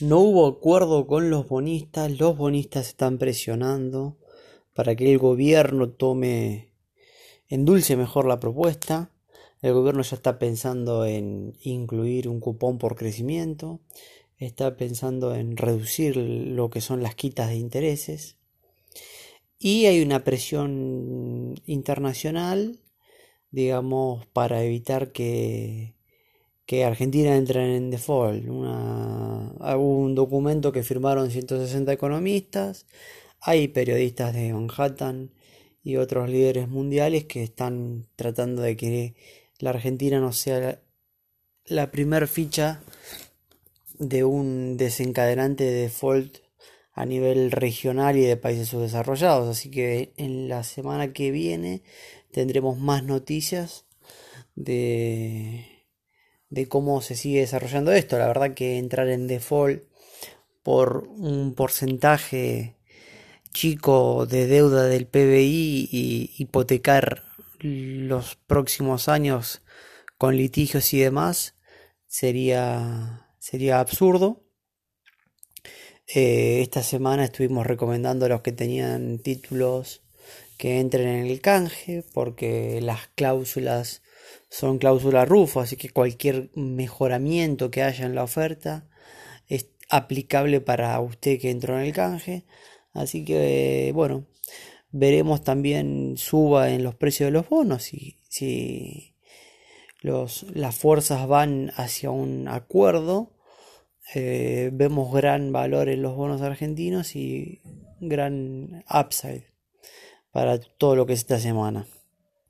no hubo acuerdo con los bonistas, los bonistas están presionando para que el gobierno tome, endulce mejor la propuesta. El gobierno ya está pensando en incluir un cupón por crecimiento, está pensando en reducir lo que son las quitas de intereses y hay una presión internacional, digamos, para evitar que, que Argentina entre en default. Una, hubo un documento que firmaron 160 economistas, hay periodistas de Manhattan y otros líderes mundiales que están tratando de que la Argentina no sea la, primer ficha de un desencadenante de default a nivel regional y de países subdesarrollados. Así que en la semana que viene tendremos más noticias de, de cómo se sigue desarrollando esto. La verdad que entrar en default por un porcentaje chico de deuda del PBI y hipotecar los próximos años con litigios y demás sería, sería absurdo. Eh, esta semana estuvimos recomendando a los que tenían títulos que entren en el canje porque las cláusulas son cláusulas RUFO, así que cualquier mejoramiento que haya en la oferta es aplicable para usted que entró en el canje. Así que bueno, veremos también suba en los precios de los bonos y si los, las fuerzas van hacia un acuerdo eh, vemos gran valor en los bonos argentinos y gran upside para todo lo que es esta semana